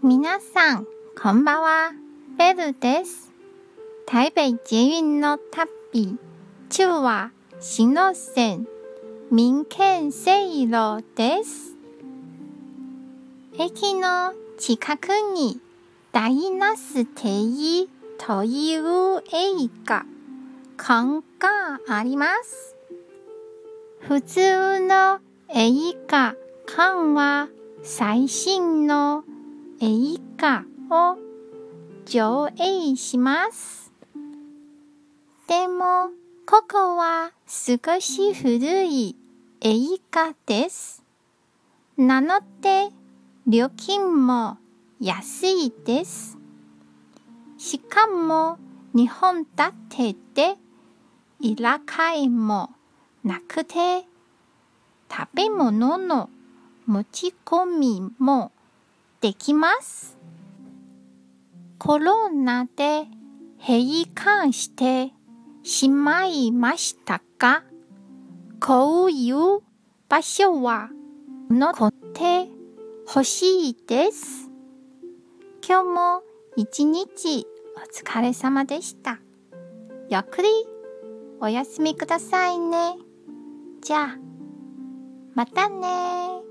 皆さん、こんばんは。ベルです。台北捷運の旅。今日は新路線、民権西路です。駅の近くにダイナステイという映画館があります。普通の映画館は最新の映画を上映します。でも、ここは少し古い映画です。なので、料金も安いです。しかも、日本だってで、いらかいもなくて、食べ物の持ち込みもできます。コロナで閉館してしまいましたが、こういう場所は残ってほしいです？今日も一日お疲れ様でした。ゆっくりお休みくださいね。じゃあ、またね